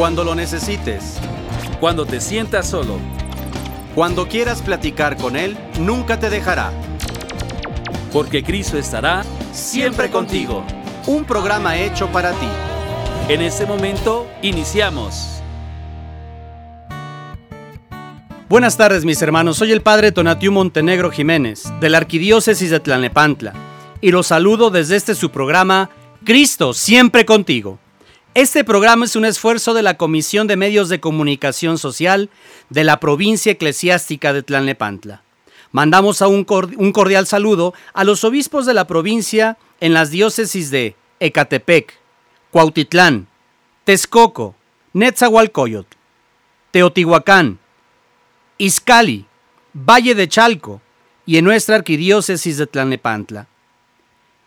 Cuando lo necesites. Cuando te sientas solo. Cuando quieras platicar con Él, nunca te dejará. Porque Cristo estará Siempre contigo. Un programa hecho para ti. En este momento, iniciamos. Buenas tardes mis hermanos, soy el Padre Tonatiu Montenegro Jiménez, de la Arquidiócesis de Tlalnepantla, y los saludo desde este su programa, Cristo siempre contigo. Este programa es un esfuerzo de la Comisión de Medios de Comunicación Social de la provincia eclesiástica de Tlalnepantla. Mandamos un, cordial saludo a los obispos de la provincia en las diócesis de Ecatepec, Cuautitlán, Texcoco, Netzahualcoyotl, Teotihuacán, Izcali, Valle de Chalco y en nuestra arquidiócesis de Tlalnepantla.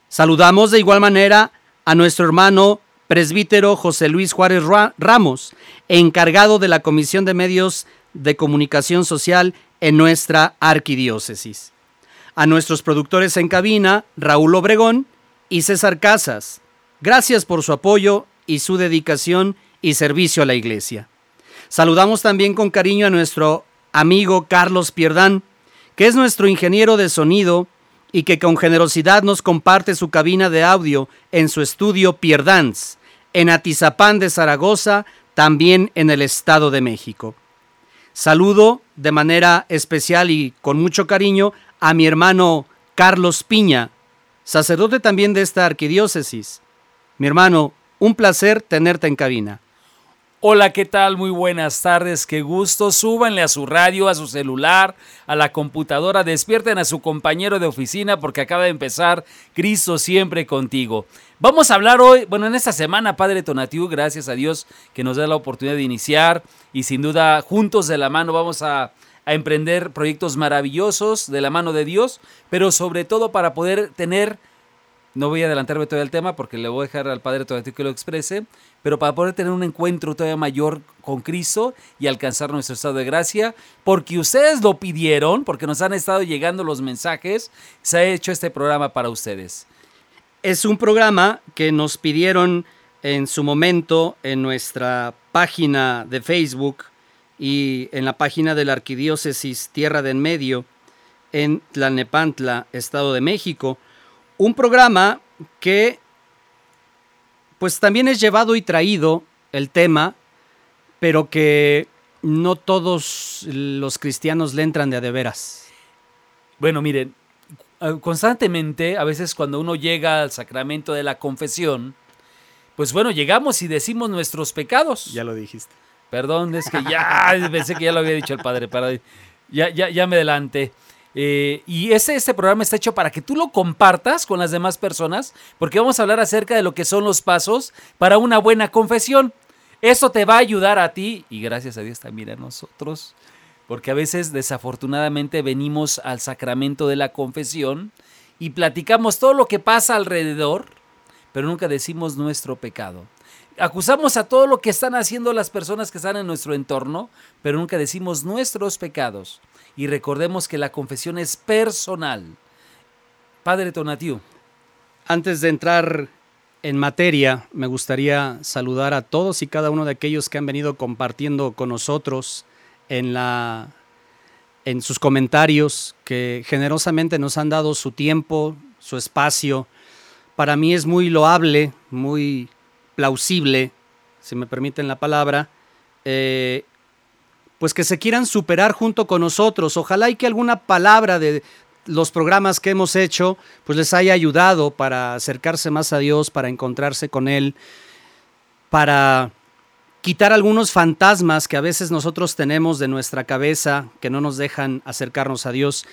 Saludamos de igual manera a nuestro hermano presbítero José Luis Juárez Ramos, encargado de la Comisión de Medios de Comunicación Social en nuestra arquidiócesis. A nuestros productores en cabina, Raúl Obregón y César Casas. Gracias por su apoyo y su dedicación y servicio a la iglesia. Saludamos también con cariño a nuestro amigo Carlos Pierdán, que es nuestro ingeniero de sonido y que con generosidad nos comparte su cabina de audio en su estudio Pierdans, en Atizapán de Zaragoza, también en el Estado de México. Saludo de manera especial y con mucho cariño a mi hermano Carlos Piña, sacerdote también de esta arquidiócesis. Mi hermano, un placer tenerte en cabina. Hola, ¿qué tal? Muy buenas tardes, qué gusto. Súbanle a su radio, a su celular, a la computadora, despierten a su compañero de oficina porque acaba de empezar Cristo siempre contigo. Vamos a hablar hoy, bueno, en esta semana, Padre Tonatiu, gracias a Dios que nos da la oportunidad de iniciar y sin duda juntos de la mano vamos a, emprender proyectos maravillosos de la mano de Dios, pero sobre todo para poder tener no voy a adelantarme todo el tema porque le voy a dejar al Padre todavía que lo exprese, pero para poder tener un encuentro todavía mayor con Cristo y alcanzar nuestro estado de gracia, porque ustedes lo pidieron, porque nos han estado llegando los mensajes, se ha hecho este programa para ustedes. Es un programa que nos pidieron en su momento en nuestra página de Facebook y en la página de la Arquidiócesis Tierra de en Medio en Tlalnepantla, Estado de México un programa que pues también es llevado y traído el tema, pero que no todos los cristianos le entran de a de veras. Bueno, miren, constantemente, a veces cuando uno llega al sacramento de la confesión, pues bueno, llegamos y decimos nuestros pecados. Ya lo dijiste. Perdón, es que ya pensé que ya lo había dicho el padre, para, ya, ya, ya me adelanté. Eh, y ese, este programa está hecho para que tú lo compartas con las demás personas, porque vamos a hablar acerca de lo que son los pasos para una buena confesión. Eso te va a ayudar a ti y gracias a Dios también a nosotros, porque a veces desafortunadamente venimos al sacramento de la confesión y platicamos todo lo que pasa alrededor, pero nunca decimos nuestro pecado. Acusamos a todo lo que están haciendo las personas que están en nuestro entorno, pero nunca decimos nuestros pecados y recordemos que la confesión es personal. Padre Tonatiu. Antes de entrar en materia, me gustaría saludar a todos y cada uno de aquellos que han venido compartiendo con nosotros en la en sus comentarios que generosamente nos han dado su tiempo, su espacio. Para mí es muy loable, muy plausible, si me permiten la palabra, eh, pues que se quieran superar junto con nosotros. Ojalá y que alguna palabra de los programas que hemos hecho pues les haya ayudado para acercarse más a Dios, para encontrarse con Él, para quitar algunos fantasmas que a veces nosotros tenemos de nuestra cabeza que no nos dejan acercarnos a Dios.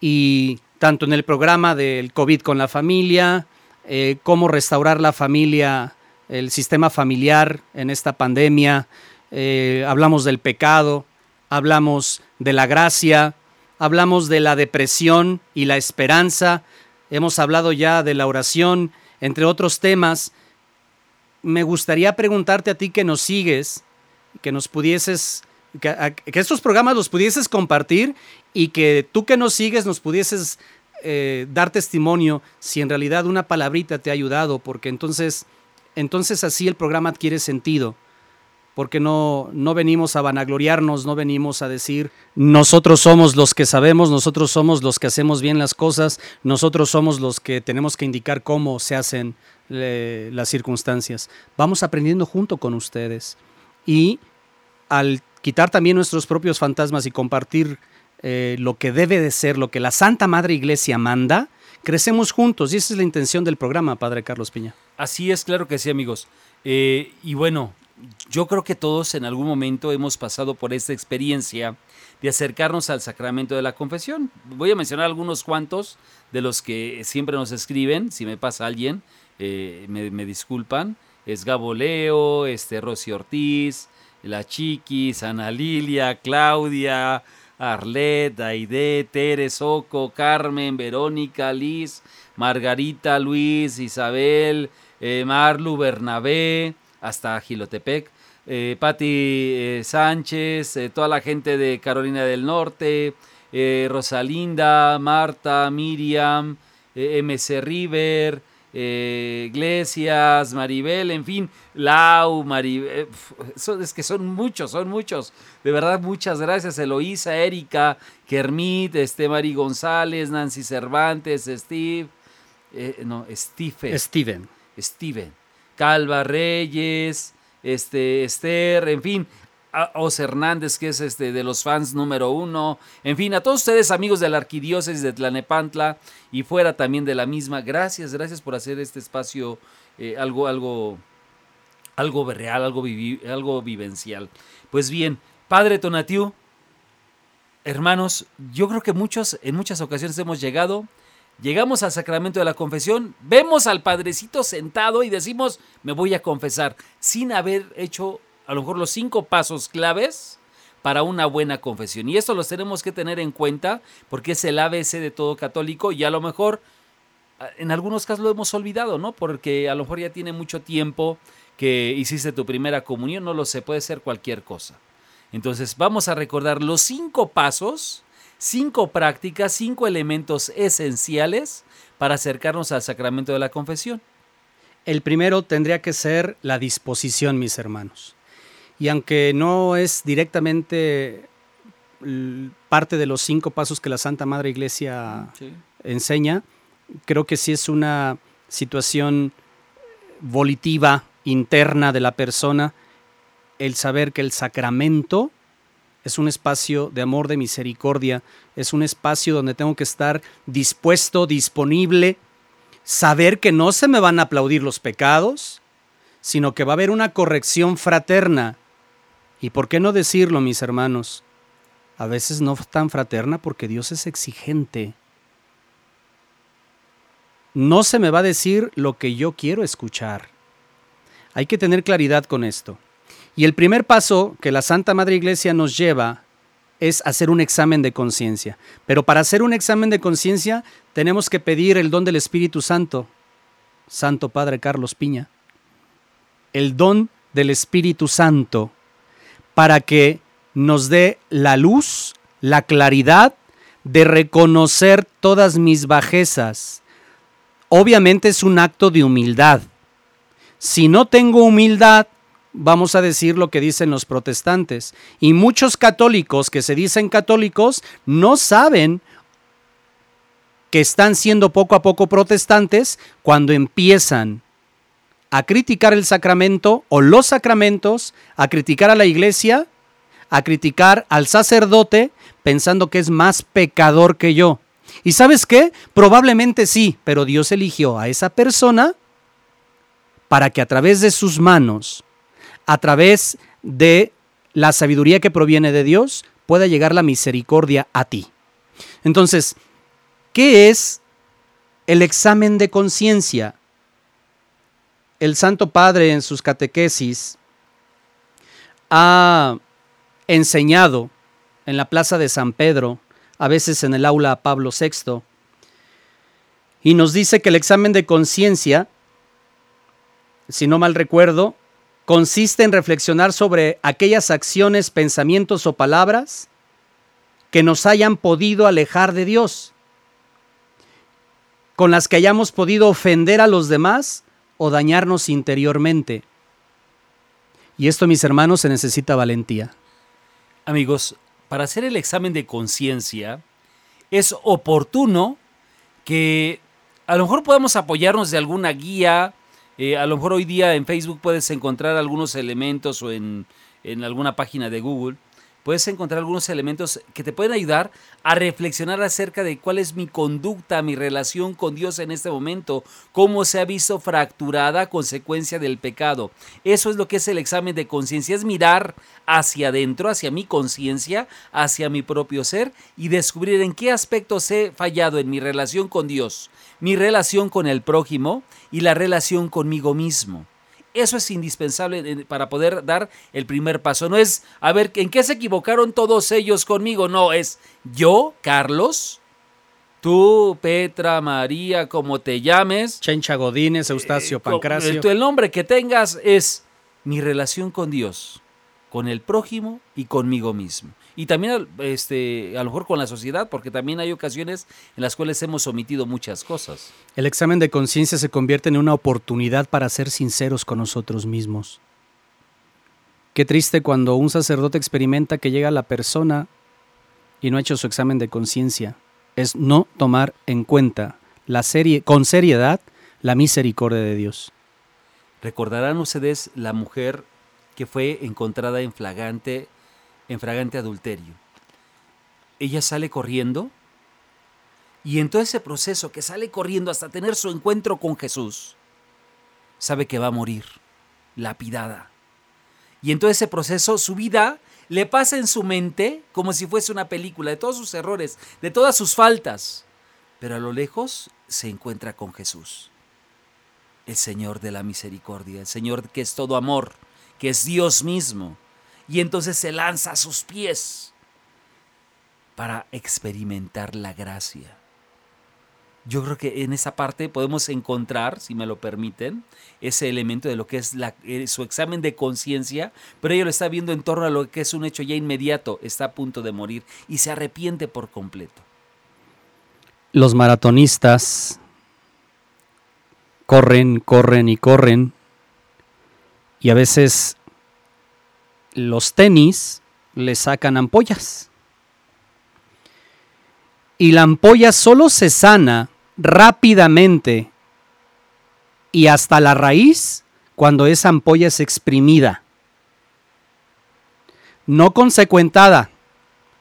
Y tanto en el programa del COVID con la familia, eh, cómo restaurar la familia, el sistema familiar en esta pandemia, eh, hablamos del pecado, hablamos de la gracia, hablamos de la depresión y la esperanza, hemos hablado ya de la oración, entre otros temas. Me gustaría preguntarte a ti que nos sigues, que nos pudieses, que, estos programas los pudieses compartir y que tú que nos sigues nos pudieses eh, dar testimonio si en realidad una palabrita te ha ayudado, porque entonces, entonces así el programa adquiere sentido porque no, no venimos a vanagloriarnos, no venimos a decir nosotros somos los que sabemos, nosotros somos los que hacemos bien las cosas, nosotros somos los que tenemos que indicar cómo se hacen las circunstancias. Vamos aprendiendo junto con ustedes y al quitar también nuestros propios fantasmas y compartir eh, lo que debe de ser, lo que la Santa Madre Iglesia manda, crecemos juntos y esa es la intención del programa, Padre Carlos Piña. Así es, claro que sí, amigos. Eh, y bueno, yo creo que todos en algún momento hemos pasado por esta experiencia de acercarnos al sacramento de la confesión. Voy a mencionar algunos cuantos de los que siempre nos escriben, si me pasa alguien, eh, me, disculpan. Es Gaboleo, este, Rosy Ortiz, La Chiquis, Ana Lilia, Claudia, Arlet, Aide, Teres, Oco, Carmen, Verónica, Liz, Margarita, Luis, Isabel, eh, Marlu, Bernabé, hasta Gilotepec, eh, Patti eh, Sánchez, eh, toda la gente de Carolina del Norte, Rosalinda, Marta, Miriam, MC River, Iglesias, Maribel, en fin, Lau, Maribel, es que son muchos, son muchos. De verdad, muchas gracias. Eloísa, Erika, Kermit, este, Mari González, Nancy Cervantes, Steve, no, Stephen. Steven. Steven. Calva Reyes, este, Esther, en fin, Os Hernández, que es este de los fans número uno, en fin, a todos ustedes amigos de la arquidiócesis de Tlanepantla y fuera también de la misma, gracias, gracias por hacer este espacio eh, algo, algo, algo real, algo, algo vivencial. Pues bien, Padre Tonatiu, hermanos, yo creo que muchos, en muchas ocasiones hemos llegado Llegamos al sacramento de la confesión, vemos al padrecito sentado y decimos, me voy a confesar, sin haber hecho a lo mejor los cinco pasos claves para una buena confesión. Y esto los tenemos que tener en cuenta porque es el ABC de todo católico y a lo mejor en algunos casos lo hemos olvidado, ¿no? Porque a lo mejor ya tiene mucho tiempo que hiciste tu primera comunión, no lo sé, puede ser cualquier cosa. Entonces vamos a recordar los cinco pasos cinco prácticas, cinco elementos esenciales para acercarnos al sacramento de la confesión. El primero tendría que ser la disposición, mis hermanos. Y aunque no es directamente parte de los cinco pasos que la Santa Madre Iglesia enseña, creo que sí es una situación volitiva, interna de la persona, el saber que el sacramento es un espacio de amor, de misericordia, es un espacio donde tengo que estar dispuesto, disponible, saber que no se me van a aplaudir los pecados, sino que va a haber una corrección fraterna. ¿Y por qué no decirlo, mis hermanos? A veces no tan fraterna porque Dios es exigente. No se me va a decir lo que yo quiero escuchar. Hay que tener claridad con esto. Y el primer paso que la Santa Madre Iglesia nos lleva es hacer un examen de conciencia. Pero para hacer un examen de conciencia tenemos que pedir el don del Espíritu Santo. Santo Padre Carlos Piña. El don del Espíritu Santo para que nos dé la luz, la claridad de reconocer todas mis bajezas. Obviamente es un acto de humildad. Si no tengo humildad, vamos a decir lo que dicen los protestantes. Y muchos católicos que se dicen católicos no saben que están siendo poco a poco protestantes cuando empiezan a criticar el sacramento o los sacramentos, a criticar a la iglesia, a criticar al sacerdote, pensando que es más pecador que yo. ¿Y sabes qué? Probablemente sí, pero Dios eligió a esa persona para que a través de sus manos a través de la sabiduría que proviene de Dios, pueda llegar la misericordia a ti. Entonces, ¿qué es el examen de conciencia? El Santo Padre en sus catequesis ha enseñado en la plaza de San Pedro, a veces en el aula Pablo VI, y nos dice que el examen de conciencia, si no mal recuerdo, consiste en reflexionar sobre aquellas acciones, pensamientos o palabras que nos hayan podido alejar de Dios, con las que hayamos podido ofender a los demás o dañarnos interiormente. Y esto, mis hermanos, se necesita valentía. Amigos, para hacer el examen de conciencia es oportuno que a lo mejor podamos apoyarnos de alguna guía. Eh, a lo mejor hoy día en Facebook puedes encontrar algunos elementos o en, en alguna página de Google puedes encontrar algunos elementos que te pueden ayudar a reflexionar acerca de cuál es mi conducta, mi relación con Dios en este momento, cómo se ha visto fracturada a consecuencia del pecado. Eso es lo que es el examen de conciencia, es mirar hacia adentro, hacia mi conciencia, hacia mi propio ser y descubrir en qué aspectos he fallado en mi relación con Dios, mi relación con el prójimo y la relación conmigo mismo. Eso es indispensable para poder dar el primer paso. No es, a ver, ¿en qué se equivocaron todos ellos conmigo? No, es yo, Carlos, tú, Petra, María, como te llames. Chencha Godínez, Eustacio eh, Pancracio. el nombre que tengas es mi relación con Dios, con el prójimo y conmigo mismo y también este, a lo mejor con la sociedad, porque también hay ocasiones en las cuales hemos omitido muchas cosas. El examen de conciencia se convierte en una oportunidad para ser sinceros con nosotros mismos. Qué triste cuando un sacerdote experimenta que llega la persona y no ha hecho su examen de conciencia. Es no tomar en cuenta la serie, con seriedad la misericordia de Dios. Recordarán ustedes la mujer que fue encontrada en flagrante en fragante adulterio. Ella sale corriendo y en todo ese proceso que sale corriendo hasta tener su encuentro con Jesús, sabe que va a morir, lapidada. Y en todo ese proceso su vida le pasa en su mente como si fuese una película de todos sus errores, de todas sus faltas. Pero a lo lejos se encuentra con Jesús, el Señor de la misericordia, el Señor que es todo amor, que es Dios mismo, y entonces se lanza a sus pies para experimentar la gracia. Yo creo que en esa parte podemos encontrar, si me lo permiten, ese elemento de lo que es eh, su examen de conciencia, pero ella lo está viendo en torno a lo que es un hecho ya inmediato, está a punto de morir y se arrepiente por completo. Los maratonistas corren, corren y corren y a veces los tenis le sacan ampollas. Y la ampolla solo se sana rápidamente y hasta la raíz cuando esa ampolla es exprimida. No consecuentada,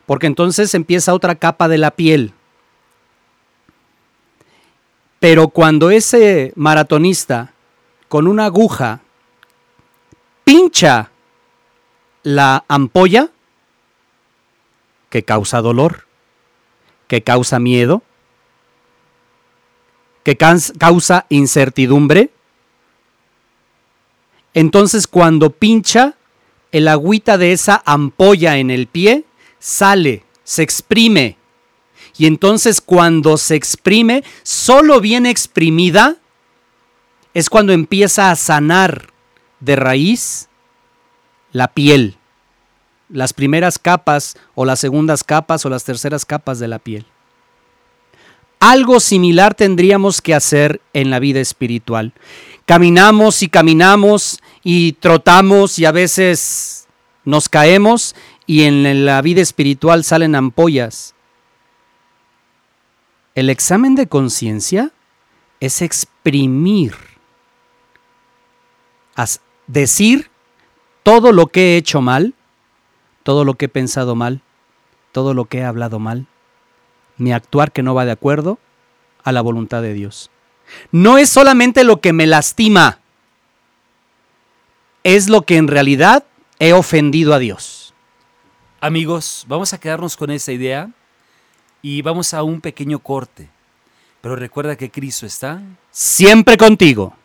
porque entonces empieza otra capa de la piel. Pero cuando ese maratonista con una aguja pincha la ampolla que causa dolor, que causa miedo, que causa incertidumbre. Entonces cuando pincha, el agüita de esa ampolla en el pie sale, se exprime. Y entonces cuando se exprime, solo bien exprimida, es cuando empieza a sanar de raíz la piel, las primeras capas o las segundas capas o las terceras capas de la piel. Algo similar tendríamos que hacer en la vida espiritual. Caminamos y caminamos y trotamos y a veces nos caemos y en la vida espiritual salen ampollas. El examen de conciencia es exprimir, decir todo lo que he hecho mal, todo lo que he pensado mal, todo lo que he hablado mal, mi actuar que no va de acuerdo a la voluntad de Dios. No es solamente lo que me lastima, es lo que en realidad he ofendido a Dios. Amigos, vamos a quedarnos con esa idea y vamos a un pequeño corte. Pero recuerda que Cristo está siempre contigo.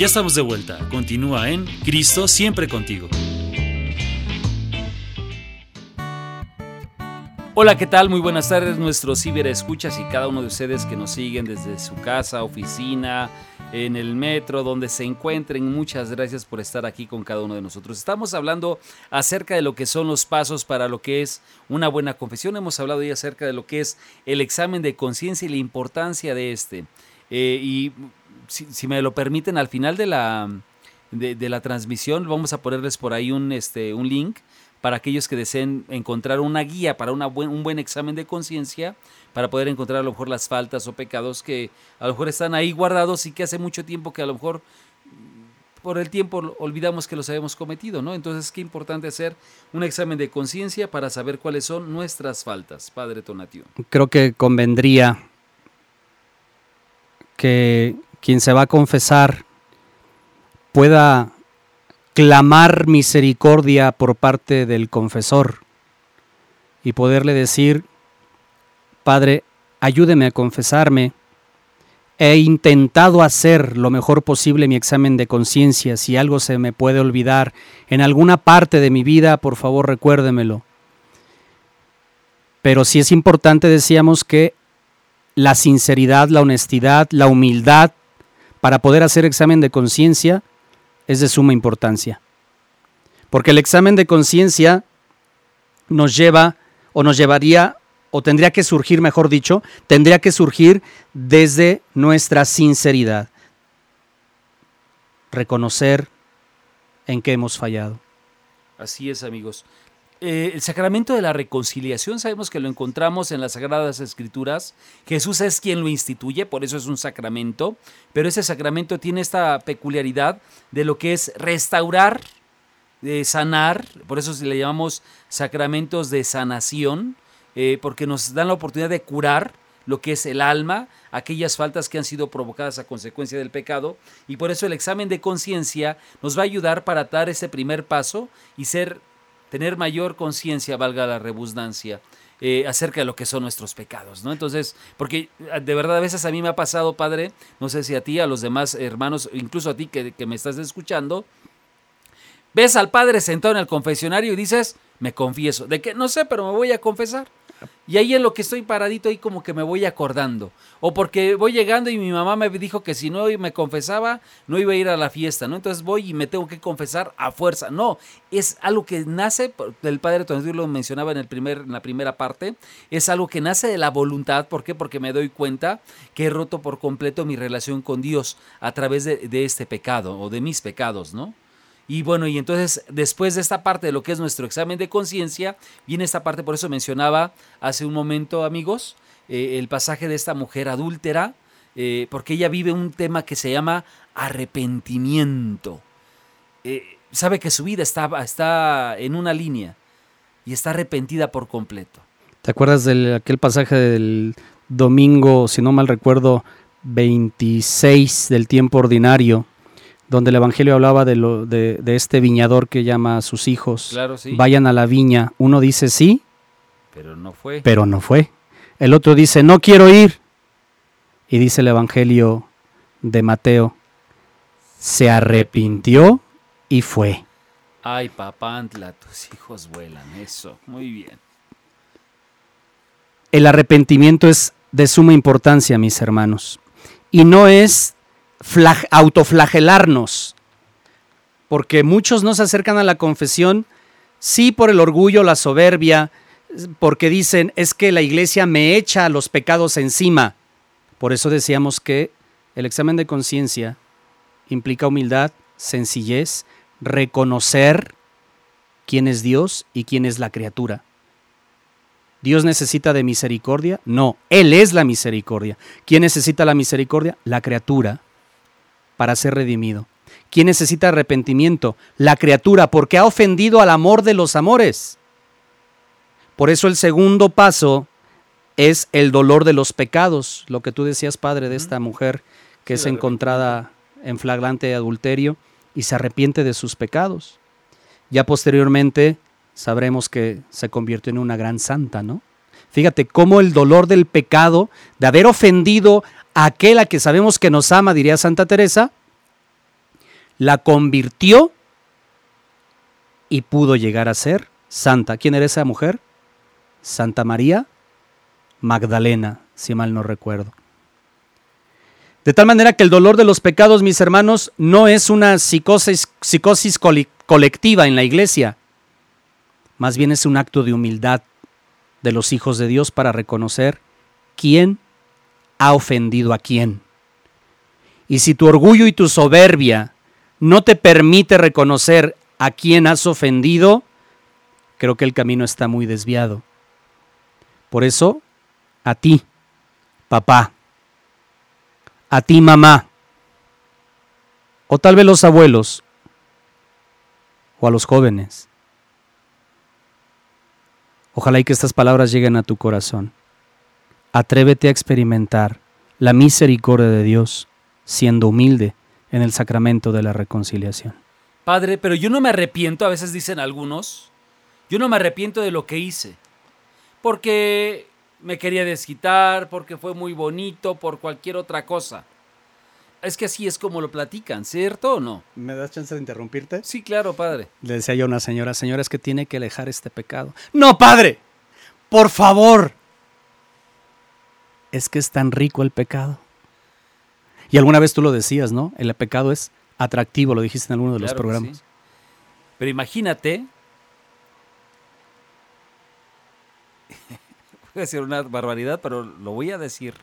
Ya estamos de vuelta. Continúa en Cristo siempre contigo. Hola, ¿qué tal? Muy buenas tardes, nuestros ciberescuchas y cada uno de ustedes que nos siguen desde su casa, oficina, en el metro, donde se encuentren. Muchas gracias por estar aquí con cada uno de nosotros. Estamos hablando acerca de lo que son los pasos para lo que es una buena confesión. Hemos hablado ya acerca de lo que es el examen de conciencia y la importancia de este. Eh, y si, me lo permiten, al final de la, de, la transmisión. Vamos a ponerles por ahí un, este, un link para aquellos que deseen encontrar una guía para una un buen examen de conciencia, para poder encontrar a lo mejor las faltas o pecados que a lo mejor están ahí guardados y que hace mucho tiempo que a lo mejor por el tiempo olvidamos que los habíamos cometido, ¿no? Entonces, qué importante hacer un examen de conciencia para saber cuáles son nuestras faltas, Padre Tonatio. Creo que convendría que quien se va a confesar pueda clamar misericordia por parte del confesor y poderle decir, Padre, ayúdeme a confesarme. He intentado hacer lo mejor posible mi examen de conciencia. Si algo se me puede olvidar en alguna parte de mi vida, por favor recuérdemelo. Pero sí es importante, decíamos, que la sinceridad, la honestidad, la humildad para poder hacer examen de conciencia es de suma importancia. Porque el examen de conciencia nos lleva o nos llevaría o tendría que surgir, mejor dicho, tendría que surgir desde nuestra sinceridad. Reconocer en qué hemos fallado. Así es, amigos. Eh, el sacramento de la reconciliación sabemos que lo encontramos en las Sagradas Escrituras. Jesús es quien lo instituye, por eso es un sacramento, pero ese sacramento tiene esta peculiaridad de lo que es restaurar, de sanar, por eso le llamamos sacramentos de sanación, eh, porque nos dan la oportunidad de curar lo que es el alma, aquellas faltas que han sido provocadas a consecuencia del pecado, y por eso el examen de conciencia nos va a ayudar para dar ese primer paso y ser tener mayor conciencia, valga la redundancia, eh, acerca de lo que son nuestros pecados, ¿no? Entonces, porque ah, de verdad a veces a mí me ha pasado, Padre, no sé si a ti, a los demás hermanos, incluso a ti que, que me estás escuchando, ves al Padre sentado en el confesionario y dices, me confieso, de que no sé, pero me voy a confesar. Y ahí en lo que estoy paradito, ahí como que me voy acordando. O porque voy llegando y mi mamá me dijo que si no me confesaba, no iba a ir a la fiesta, ¿no? Entonces voy y me tengo que confesar a fuerza. No, es algo que nace, el padre Tonatiuh lo mencionaba en, el primer, en la primera parte, es algo que nace de la voluntad. ¿Por qué? Porque me doy cuenta que he roto por completo mi relación con Dios a través de, de este pecado o de mis pecados, ¿no? Y bueno, y entonces después de esta parte de lo que es nuestro examen de conciencia, viene esta parte, por eso mencionaba hace un momento, amigos, eh, el pasaje de esta mujer adúltera, eh, porque ella vive un tema que se llama arrepentimiento. Eh, sabe que su vida está, está en una línea y está arrepentida por completo. ¿Te acuerdas de aquel pasaje del domingo, si no mal recuerdo, 26 del tiempo ordinario? Donde el Evangelio hablaba de, lo, de, este viñador que llama a sus hijos, vayan a la viña. Uno dice sí, pero no fue. Pero no fue. El otro dice, no quiero ir. Y dice el Evangelio de Mateo, se arrepintió y fue. Ay, papantla, tus hijos vuelan, eso, muy bien. El arrepentimiento es de suma importancia, mis hermanos. Y no es autoflagelarnos, porque muchos no se acercan a la confesión, sí por el orgullo, la soberbia, porque dicen, es que la iglesia me echa los pecados encima. Por eso decíamos que el examen de conciencia implica humildad, sencillez, reconocer quién es Dios y quién es la criatura. ¿Dios necesita de misericordia? No, Él es la misericordia. ¿Quién necesita la misericordia? La criatura para ser redimido. ¿Quién necesita arrepentimiento? La criatura, porque ha ofendido al amor de los amores. Por eso el segundo paso es el dolor de los pecados, lo que tú decías, padre, de esta mujer que es encontrada en flagrante adulterio y se arrepiente de sus pecados. Ya posteriormente sabremos que se convirtió en una gran santa, ¿no? Fíjate cómo el dolor del pecado, de haber ofendido aquel a que sabemos que nos ama, diría Santa Teresa, la convirtió y pudo llegar a ser santa. ¿Quién era esa mujer? Santa María Magdalena, si mal no recuerdo. De tal manera que el dolor de los pecados, mis hermanos, no es una psicosis, psicosis colectiva en la iglesia, más bien es un acto de humildad de los hijos de Dios para reconocer quién ha ofendido a quién. Y si tu orgullo y tu soberbia no te permite reconocer a quién has ofendido, creo que el camino está muy desviado. Por eso, a ti, papá, a ti, mamá, o tal vez los abuelos, o a los jóvenes. Ojalá y que estas palabras lleguen a tu corazón. Atrévete a experimentar la misericordia de Dios siendo humilde en el sacramento de la reconciliación. Padre, pero yo no me arrepiento, a veces dicen algunos, yo no me arrepiento de lo que hice, porque me quería desquitar, porque fue muy bonito, por cualquier otra cosa. Es que así es como lo platican, ¿cierto o no? ¿Me das chance de interrumpirte? Sí, claro, padre. Le decía yo a una señora, señora, es que tiene que alejar este pecado. No, padre, por favor. Es que es tan rico el pecado. Y alguna vez tú lo decías, ¿no? El pecado es atractivo, lo dijiste en alguno de los Claro programas. sí. Pero imagínate. Voy a decir una barbaridad, pero lo voy a decir.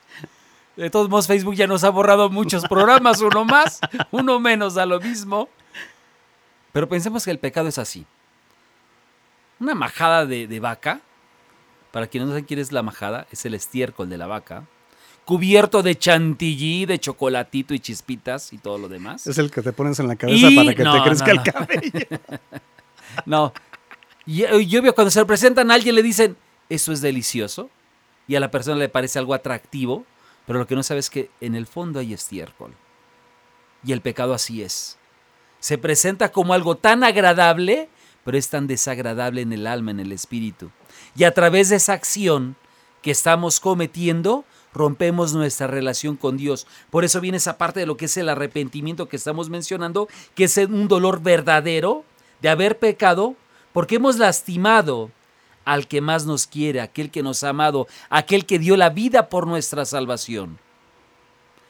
De todos modos, Facebook ya nos ha borrado muchos programas, uno más, uno menos, da lo mismo. Pero pensemos que el pecado es así. Una majada de, de vaca, para quienes no saben quién es la majada, es el estiércol de la vaca, cubierto de chantilly, de chocolatito y chispitas y todo lo demás. Es el que te pones en la cabeza Y- para que no, te crezca no, el cabello. No. Y y yo veo cuando se presentan a alguien le dicen, eso es delicioso. Y a la persona le parece algo atractivo, pero lo que no sabe es que en el fondo hay estiércol. Y el pecado así es. Se presenta como algo tan agradable, pero es tan desagradable en el alma, en el espíritu. Y a través de esa acción que estamos cometiendo, rompemos nuestra relación con Dios. Por eso viene esa parte de lo que es el arrepentimiento que estamos mencionando, que es un dolor verdadero de haber pecado, porque hemos lastimado al que más nos quiere, aquel que nos ha amado, aquel que dio la vida por nuestra salvación.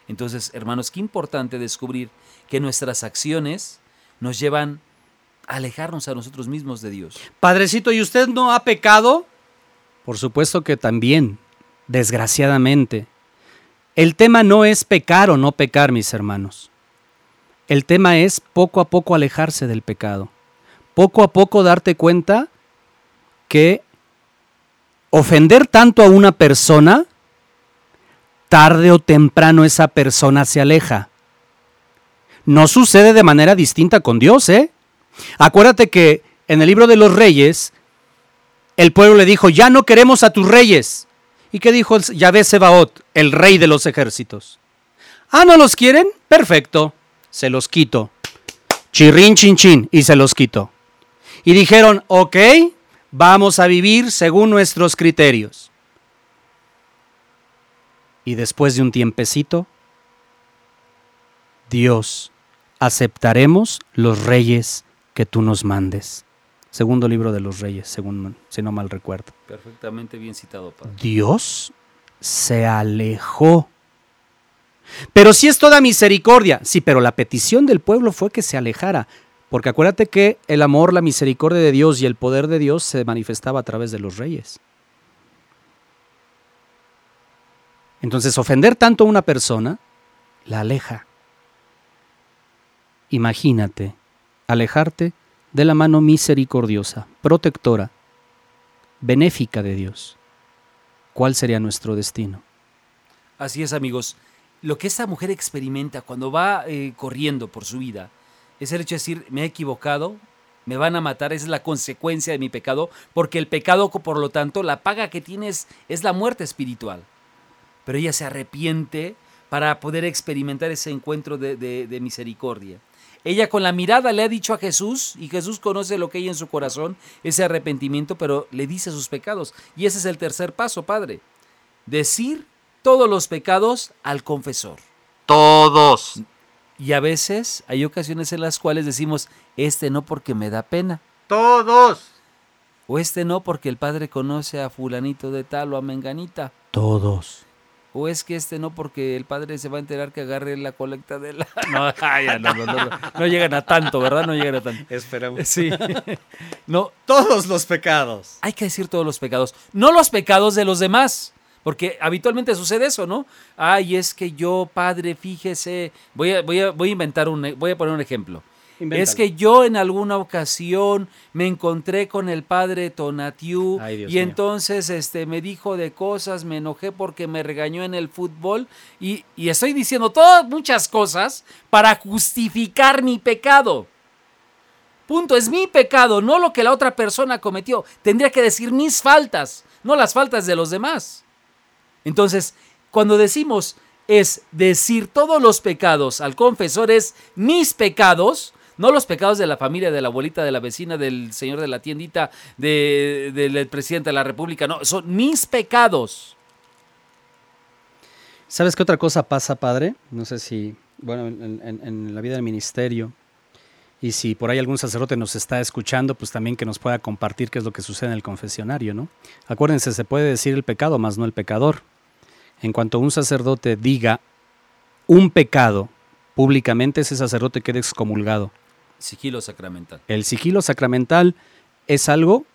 Entonces, hermanos, qué importante descubrir que nuestras acciones nos llevan a alejarnos a nosotros mismos de Dios. Padrecito, ¿y usted no ha pecado? Por supuesto que también, desgraciadamente. El tema no es pecar o no pecar, mis hermanos. El tema es poco a poco alejarse del pecado. Poco a poco darte cuenta que ofender tanto a una persona, tarde o temprano esa persona se aleja. No sucede de manera distinta con Dios, ¿eh? Acuérdate que en el libro de los reyes, el pueblo le dijo, ya no queremos a tus reyes. ¿Y qué dijo Yahvé Sebaot, el rey de los ejércitos? Ah, ¿no los quieren? Perfecto, se los quito. Chirrín, chin, chin, y se los quito. Y dijeron, ok, vamos a vivir según nuestros criterios. Y después de un tiempecito, Dios, aceptaremos los reyes que tú nos mandes. Segundo libro de los reyes, según si no mal recuerdo. Perfectamente bien citado, Padre. Dios se alejó. Pero sí es toda misericordia. Sí, pero la petición del pueblo fue que se alejara. Porque acuérdate que el amor, la misericordia de Dios y el poder de Dios se manifestaba a través de los reyes. Entonces, ofender tanto a una persona la aleja. Imagínate, alejarte de la mano misericordiosa, protectora, benéfica de Dios. ¿Cuál sería nuestro destino? Así es, amigos. Lo que esta mujer experimenta cuando va eh, corriendo por su vida es el hecho de decir, me he equivocado, me van a matar, esa es la consecuencia de mi pecado, porque el pecado, por lo tanto, la paga que tienes es la muerte espiritual. Pero ella se arrepiente para poder experimentar ese encuentro de, misericordia. Ella con la mirada le ha dicho a Jesús, y Jesús conoce lo que hay en su corazón, ese arrepentimiento, pero le dice sus pecados. Y ese es el tercer paso, Padre. Decir todos los pecados al confesor. Todos. Y a veces hay ocasiones en las cuales decimos, este no porque me da pena, Todos. o este no porque el Padre conoce a fulanito de tal o a menganita, Todos. O es que este no porque el Padre se va a enterar que agarre la colecta de la... No, ya, no, no, no, no, no llegan a tanto, ¿verdad? No llegan a tanto. Esperamos. Sí. No, Todos los pecados. hay que decir todos los pecados, no los pecados de los demás. Porque habitualmente sucede eso, ¿no? Ay, es que yo, padre, fíjese, voy a, voy a, voy a inventar un, voy a poner un ejemplo. Invéntalo. Es que yo en alguna ocasión me encontré con el padre Tonatiu Ay, Dios y mío. entonces este, me dijo de cosas, me enojé porque me regañó en el fútbol y, y estoy diciendo todas muchas cosas para justificar mi pecado. Punto, es mi pecado, no lo que la otra persona cometió. Tendría que decir mis faltas, no las faltas de los demás. Entonces, cuando decimos es decir todos los pecados al confesor, es mis pecados, no los pecados de la familia, de la abuelita, de la vecina, del señor de la tiendita, de- del presidente de la república, no, son mis pecados. ¿Sabes qué otra cosa pasa, padre? No sé si, bueno, en, en- en la vida del ministerio, y si por ahí algún sacerdote nos está escuchando, pues también que nos pueda compartir qué es lo que sucede en el confesionario, ¿no? Acuérdense, se puede decir el pecado, más no el pecador. En cuanto un sacerdote diga un pecado públicamente, ese sacerdote queda excomulgado. Sigilo sacramental. El sigilo sacramental es algo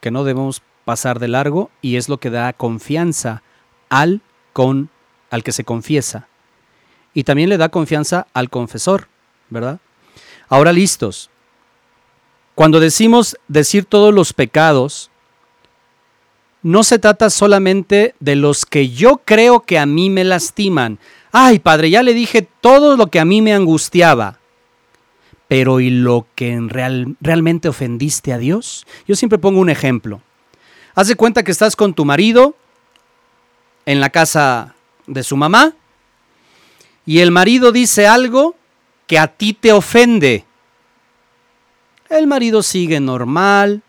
que no debemos pasar de largo y es lo que da confianza al con al que se confiesa. Y también le da confianza al confesor, ¿verdad? Ahora listos. Cuando decimos decir todos los pecados, no se trata solamente de los que yo creo que a mí me lastiman. Ay, padre, ya le dije todo lo que a mí me angustiaba pero ¿y lo que en real- realmente ofendiste a Dios? Yo siempre pongo un ejemplo. Haz de cuenta que estás con tu marido en la casa de su mamá y el marido dice algo que a ti te ofende. El marido sigue normal,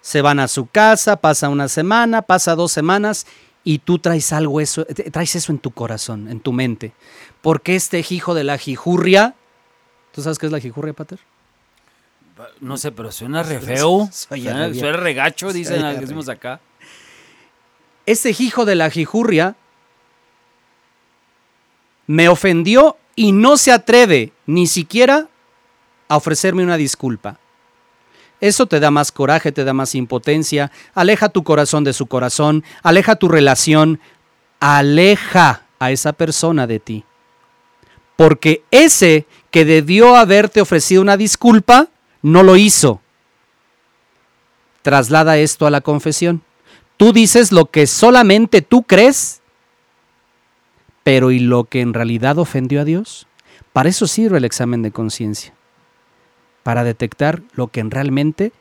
se van a su casa, pasa una semana, pasa dos semanas y tú traes algo eso, traes eso en tu corazón, en tu mente. Porque este hijo de la jijurria ¿Tú sabes qué es la jijurria, Pater? No sé, pero suena re feo. Suena, re- suena regacho, dicen, re- decimos acá. Este hijo de la jijurria me ofendió y no se atreve ni siquiera a ofrecerme una disculpa. Eso te da más coraje, te da más impotencia, aleja tu corazón de su corazón, aleja tu relación, aleja a esa persona de ti. Porque ese que debió haberte ofrecido una disculpa, no lo hizo. Traslada esto a la confesión. Tú dices lo que solamente tú crees, pero ¿y lo que en realidad ofendió a Dios? Para eso sirve el examen de conciencia. Para detectar lo que en realmente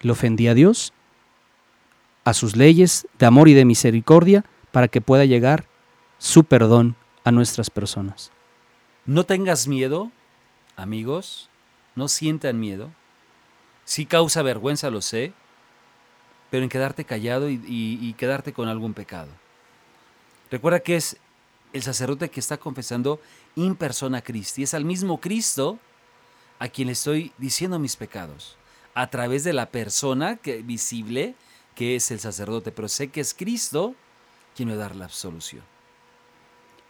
le ofendía a Dios, a sus leyes de amor y de misericordia, para que pueda llegar su perdón a nuestras personas. No tengas miedo, amigos, no sientan miedo. Sí causa vergüenza, lo sé, pero en quedarte callado y, quedarte con algún pecado. Recuerda que es el sacerdote que está confesando in persona Christi, es al mismo Cristo a quien le estoy diciendo mis pecados, a través de la persona que, visible que es el sacerdote, pero sé que es Cristo quien me va a dar la absolución.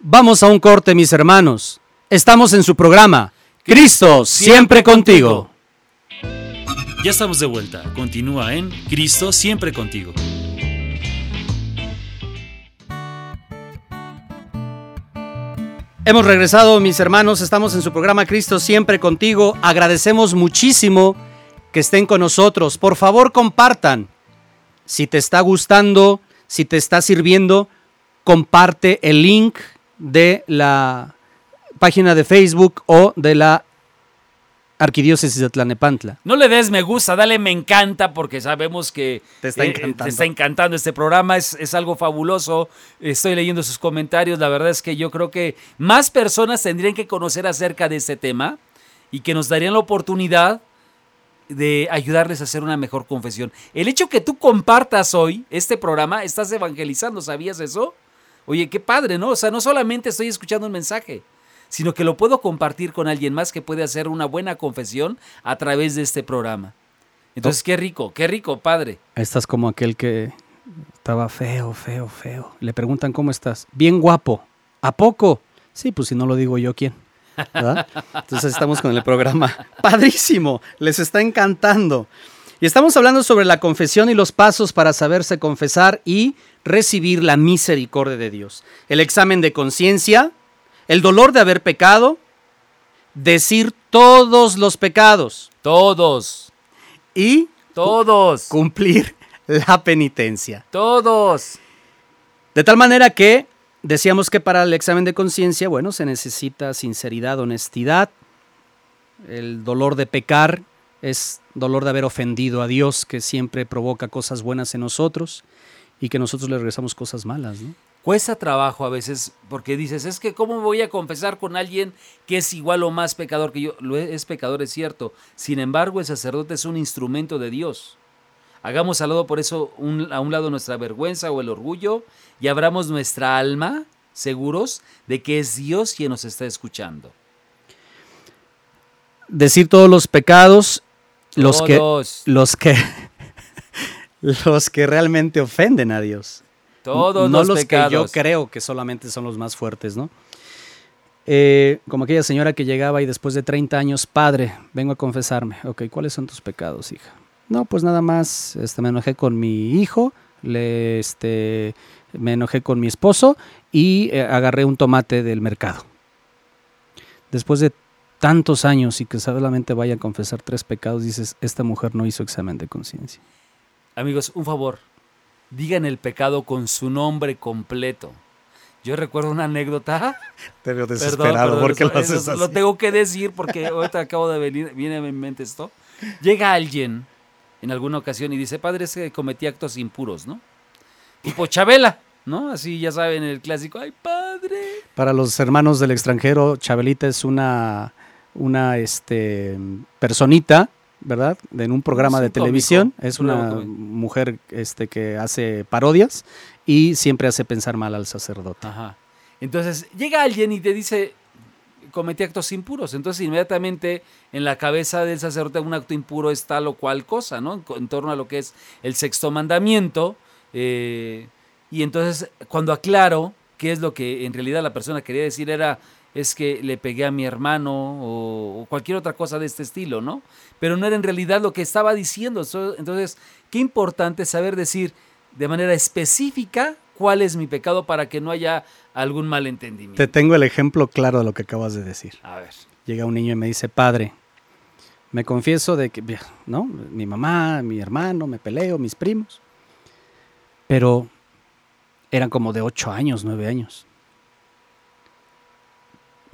Vamos a un corte, mis hermanos. Estamos en su programa. Cristo, siempre contigo. Ya estamos de vuelta. Continúa en Cristo siempre contigo. Hemos regresado, mis hermanos. Estamos en su programa Cristo siempre contigo. Agradecemos muchísimo que estén con nosotros. Por favor, compartan. Si te está gustando, si te está sirviendo, comparte el link de la página de Facebook o de la Arquidiócesis de Tlanepantla. No le des me gusta, dale me encanta porque sabemos que eh, Te está encantando. te está encantando este programa, es, es algo fabuloso. Estoy leyendo sus comentarios, la verdad es que yo creo que más personas tendrían que conocer acerca de este tema y que nos darían la oportunidad de ayudarles a hacer una mejor confesión. El hecho que tú compartas hoy este programa, estás evangelizando, ¿sabías eso? Oye, qué padre, ¿no? O sea, no solamente estoy escuchando un mensaje, sino que lo puedo compartir con alguien más que puede hacer una buena confesión a través de este programa. Entonces, qué rico, qué rico, padre. Estás como aquel que estaba feo, feo, feo. Le preguntan cómo estás. Bien guapo. ¿A poco? Sí, pues si no lo digo yo, ¿quién? ¿Verdad? Entonces estamos con el programa. Padrísimo, les está encantando. Y estamos hablando sobre la confesión y los pasos para saberse confesar y recibir la misericordia de Dios. El examen de conciencia, el dolor de haber pecado, decir todos los pecados Todos. y Todos. cumplir la penitencia. Todos. De tal manera que decíamos que para el examen de conciencia, bueno, se necesita sinceridad, honestidad. El dolor de pecar es dolor de haber ofendido a Dios, que siempre provoca cosas buenas en nosotros y que nosotros le regresamos cosas malas, ¿no? Cuesta trabajo a veces porque dices, es que ¿cómo voy a confesar con alguien que es igual o más pecador que yo? Lo es, es pecador, es cierto. Sin embargo, el sacerdote es un instrumento de Dios. Hagamos al lado por eso un- a un lado nuestra vergüenza o el orgullo y abramos nuestra alma seguros de que es Dios quien nos está escuchando. Decir todos los pecados, los que, los que, los que realmente ofenden a Dios. Todos no los, los pecados. que yo creo que solamente son los más fuertes, ¿no? Eh, como aquella señora que llegaba y después de 30 años, padre, vengo a confesarme. Ok, ¿cuáles son tus pecados, hija? No, pues nada más, este, me enojé con mi hijo, le, este, me enojé con mi esposo y eh, agarré un tomate del mercado. Después de tantos años y que solamente vaya a confesar tres pecados, dices, esta mujer no hizo examen de conciencia. Amigos, un favor, digan el pecado con su nombre completo. Yo recuerdo una anécdota. Te veo Perdón, perdón, eso- eso Lo tengo que decir porque ahorita acabo de venir, viene a mi mente esto. Llega alguien en alguna ocasión y dice, padre, es que cometí actos impuros, ¿no? Tipo Chabela, ¿no? Así ya saben el clásico, ay, padre. Para los hermanos del extranjero, Chabelita es una, una este, personita, ¿verdad? En un programa un de televisión. Es un una mujer este, que hace parodias y siempre hace pensar mal al sacerdote. Ajá. Entonces llega alguien y te dice, cometí actos impuros. Entonces inmediatamente en la cabeza del sacerdote un acto impuro es tal o cual cosa, ¿no? En torno a lo que es el sexto mandamiento. eh, y entonces cuando aclaro qué es lo que en realidad la persona quería decir era es que le pegué a mi hermano o, o cualquier otra cosa de este estilo, ¿no? Pero no era en realidad lo que estaba diciendo. Entonces, qué importante saber decir de manera específica cuál es mi pecado para que no haya algún malentendimiento. Te tengo el ejemplo claro de lo que acabas de decir. A ver. Llega un niño y me dice, padre, me confieso de que, ¿no? Mi mamá, mi hermano, me peleo, mis primos. Pero eran como de ocho años, nueve años.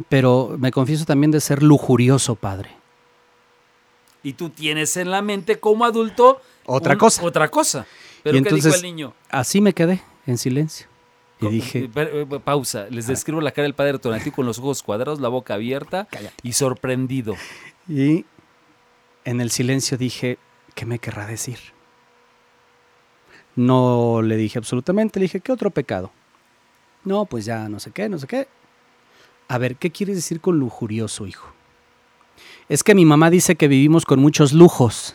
Pero me confieso también de ser lujurioso, padre. Y tú tienes en la mente como adulto Otra un- cosa. Otra cosa. Pero Y ¿qué dijo entonces- el niño? Así me quedé, en silencio. Y dije, eh, eh, pausa. Les describo la cara del padre Tonatiuh con los ojos cuadrados, la boca abierta Cállate. y sorprendido. y en el silencio dije, ¿qué me querrá decir? No le dije absolutamente, le dije, ¿qué otro pecado? No, pues ya no sé qué, no sé qué. A ver, ¿qué quieres decir con lujurioso, hijo? Es que mi mamá dice que vivimos con muchos lujos.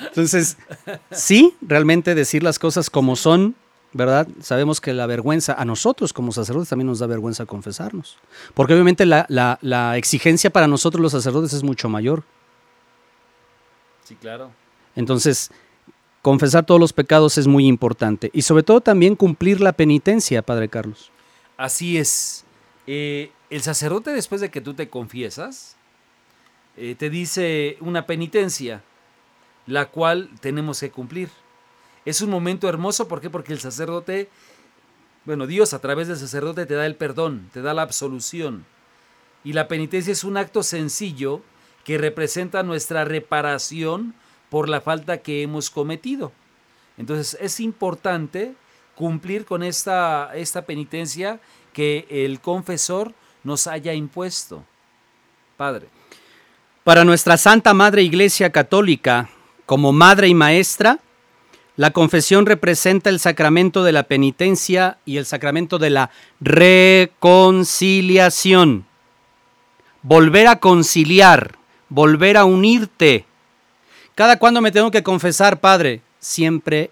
Entonces, sí, realmente decir las cosas como son, ¿verdad? Sabemos que la vergüenza, a nosotros como sacerdotes también nos da vergüenza confesarnos. Porque obviamente la, la- la exigencia para nosotros los sacerdotes es mucho mayor. Sí, claro. Entonces, confesar todos los pecados es muy importante. Y sobre todo también cumplir la penitencia, Padre Carlos. Así es. Eh, el sacerdote después de que tú te confiesas, eh, te dice una penitencia, la cual tenemos que cumplir. Es un momento hermoso, ¿por qué? Porque el sacerdote, bueno, Dios a través del sacerdote te da el perdón, te da la absolución. Y la penitencia es un acto sencillo que representa nuestra reparación por la falta que hemos cometido. Entonces es importante cumplir con esta, esta penitencia que el confesor nos haya impuesto. Padre. Para nuestra Santa Madre Iglesia Católica, como madre y maestra, la confesión representa el sacramento de la penitencia y el sacramento de la reconciliación. Volver a conciliar, volver a unirte. ¿Cada cuándo me tengo que confesar, Padre? Siempre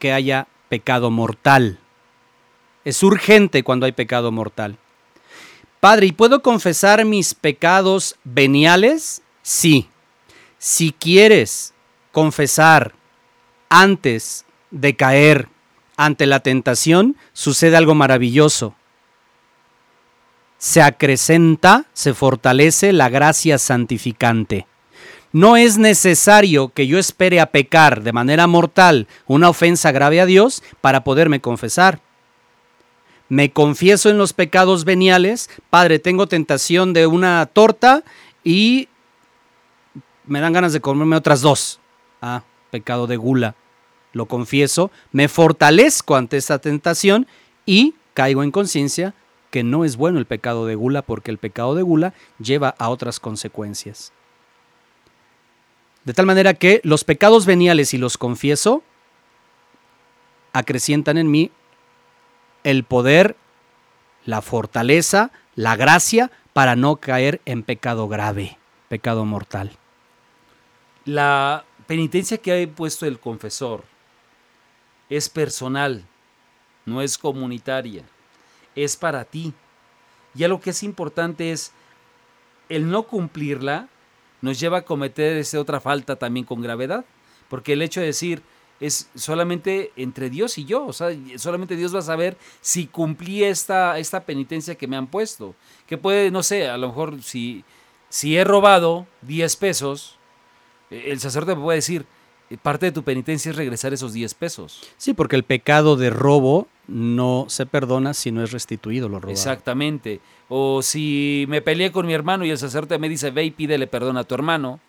que haya pecado mortal. Es urgente cuando hay pecado mortal. Padre, ¿y puedo confesar mis pecados veniales? Sí. Si quieres confesar antes de caer ante la tentación, sucede algo maravilloso. se acrecenta, se fortalece la gracia santificante. No es necesario que yo espere a pecar de manera mortal una ofensa grave a Dios para poderme confesar. Me confieso en los pecados veniales, Padre, tengo tentación de una torta y me dan ganas de comerme otras dos. Ah, pecado de gula. Lo confieso, me fortalezco ante esta tentación y caigo en conciencia que no es bueno el pecado de gula porque el pecado de gula lleva a otras consecuencias. De tal manera que los pecados veniales, si los confieso, acrecientan en mí el poder, la fortaleza, la gracia para no caer en pecado grave, pecado mortal. La penitencia que ha puesto el confesor es personal, no es comunitaria, es para ti. Ya lo que es importante es el no cumplirla nos lleva a cometer esa otra falta también con gravedad. Porque el hecho de decir es solamente entre Dios y yo, o sea, solamente Dios va a saber si cumplí esta, esta penitencia que me han puesto. Que puede, no sé, a lo mejor si, si he robado 10 pesos, el sacerdote me puede decir, parte de tu penitencia es regresar esos 10 pesos. Sí, porque el pecado de robo no se perdona si no es restituido lo robado. Exactamente. O si me peleé con mi hermano y el sacerdote me dice, ve y pídele perdón a tu hermano.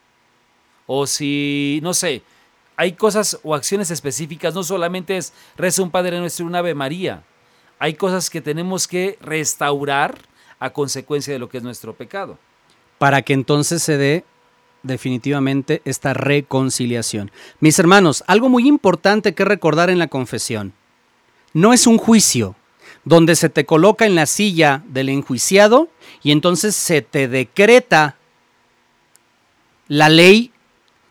O si, no sé, hay cosas o acciones específicas, no solamente es reza un Padre Nuestro y un Ave María. Hay cosas que tenemos que restaurar a consecuencia de lo que es nuestro pecado. Para que entonces se dé definitivamente esta reconciliación. Mis hermanos, algo muy importante que recordar en la confesión. No es un juicio donde se te coloca en la silla del enjuiciado y entonces se te decreta la ley,